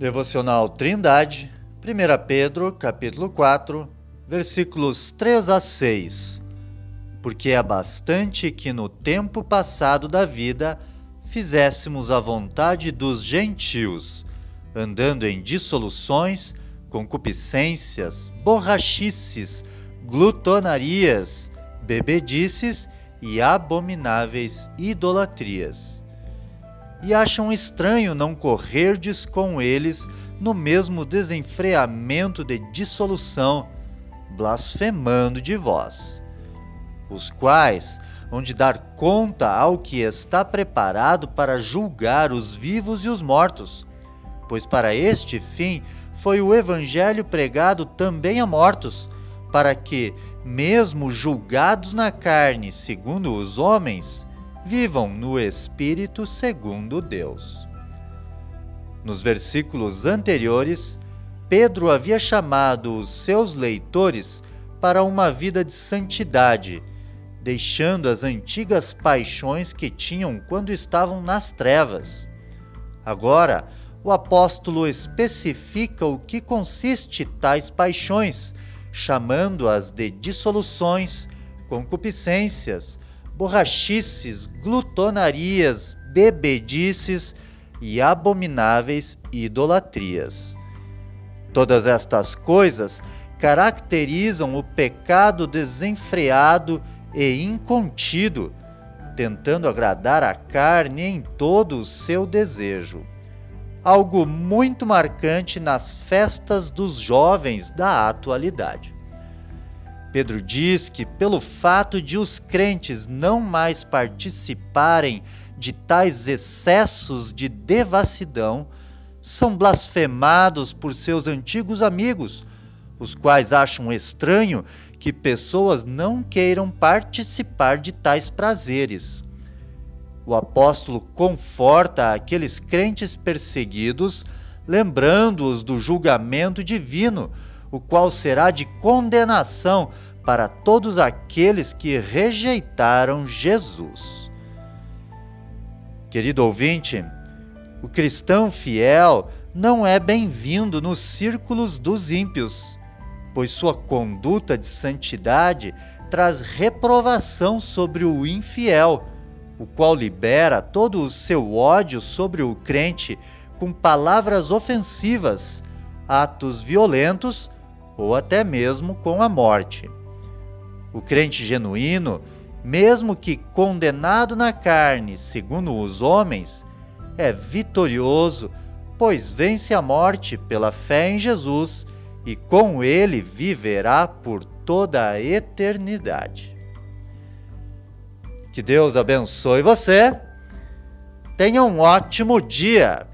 Devocional Trindade, 1 Pedro, capítulo 4, versículos 3 a 6. Porque é bastante que no tempo passado da vida fizéssemos a vontade dos gentios, andando em dissoluções, concupiscências, borrachices, glutonarias, bebedices e abomináveis idolatrias e acham estranho não correrdes com eles no mesmo desenfreamento de dissolução, blasfemando de vós, os quais hão de dar conta ao que está preparado para julgar os vivos e os mortos, pois para este fim foi o evangelho pregado também a mortos, para que, mesmo julgados na carne segundo os homens, vivam no Espírito segundo Deus. Nos versículos anteriores, Pedro havia chamado os seus leitores para uma vida de santidade, deixando as antigas paixões que tinham quando estavam nas trevas. Agora, o apóstolo especifica o que consiste tais paixões, chamando-as de dissoluções, concupiscências, borrachices, glutonarias, bebedices e abomináveis idolatrias. Todas estas coisas caracterizam o pecado desenfreado e incontido, tentando agradar a carne em todo o seu desejo. Algo muito marcante nas festas dos jovens da atualidade. Pedro diz que, pelo fato de os crentes não mais participarem de tais excessos de devassidão, são blasfemados por seus antigos amigos, os quais acham estranho que pessoas não queiram participar de tais prazeres. O apóstolo conforta aqueles crentes perseguidos, lembrando-os do julgamento divino o qual será de condenação para todos aqueles que rejeitaram Jesus. Querido ouvinte, o cristão fiel não é bem-vindo nos círculos dos ímpios, pois sua conduta de santidade traz reprovação sobre o infiel, o qual libera todo o seu ódio sobre o crente com palavras ofensivas, atos violentos ou até mesmo com a morte. O crente genuíno, mesmo que condenado na carne, segundo os homens, é vitorioso, pois vence a morte pela fé em Jesus e com ele viverá por toda a eternidade. Que Deus abençoe você. Tenha um ótimo dia.